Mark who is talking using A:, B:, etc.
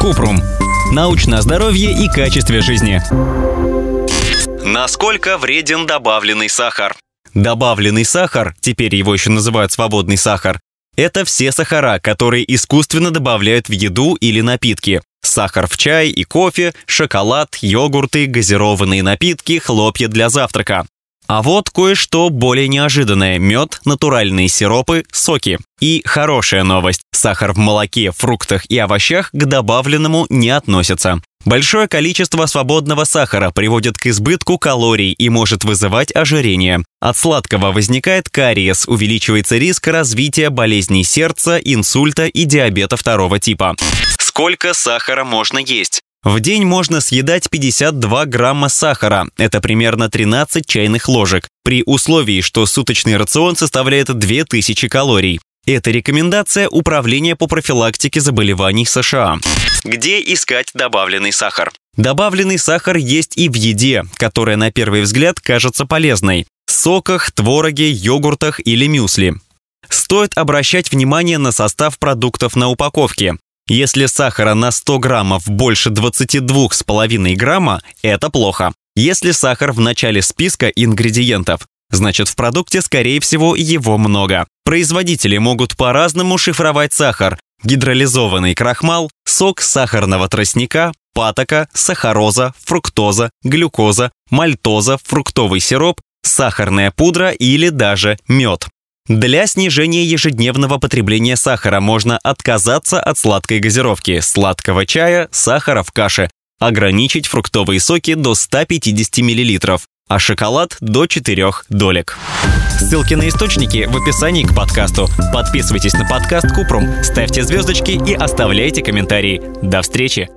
A: Купрум. Научное здоровье и качестве жизни.
B: Насколько вреден добавленный сахар?
A: Добавленный сахар, теперь его еще называют свободный сахар, это все сахара, которые искусственно добавляют в еду или напитки. Сахар в чай и кофе, шоколад, йогурты, газированные напитки, хлопья для завтрака. А вот кое-что более неожиданное – мед, натуральные сиропы, соки. И хорошая новость – сахар в молоке, фруктах и овощах к добавленному не относится. Большое количество свободного сахара приводит к избытку калорий и может вызывать ожирение. От сладкого возникает кариес, увеличивается риск развития болезней сердца, инсульта и диабета второго типа.
B: Сколько сахара можно есть?
A: В день можно съедать 52 грамма сахара, это примерно 13 чайных ложек, при условии, что суточный рацион составляет 2000 калорий. Это рекомендация Управления по профилактике заболеваний США.
B: Где искать добавленный сахар?
A: Добавленный сахар есть и в еде, которая на первый взгляд кажется полезной. Соках, твороге, йогуртах или мюсли. Стоит обращать внимание на состав продуктов на упаковке. Если сахара на 100 граммов больше 22,5 грамма, это плохо. Если сахар в начале списка ингредиентов, значит в продукте, скорее всего, его много. Производители могут по-разному шифровать сахар. Гидролизованный крахмал, сок сахарного тростника, патока, сахароза, фруктоза, глюкоза, мальтоза, фруктовый сироп, сахарная пудра или даже мед. Для снижения ежедневного потребления сахара можно отказаться от сладкой газировки, сладкого чая, сахара в каше, ограничить фруктовые соки до 150 мл, а шоколад до 4 долек. Ссылки на источники в описании к подкасту. Подписывайтесь на подкаст Купрум, ставьте звездочки и оставляйте комментарии. До встречи!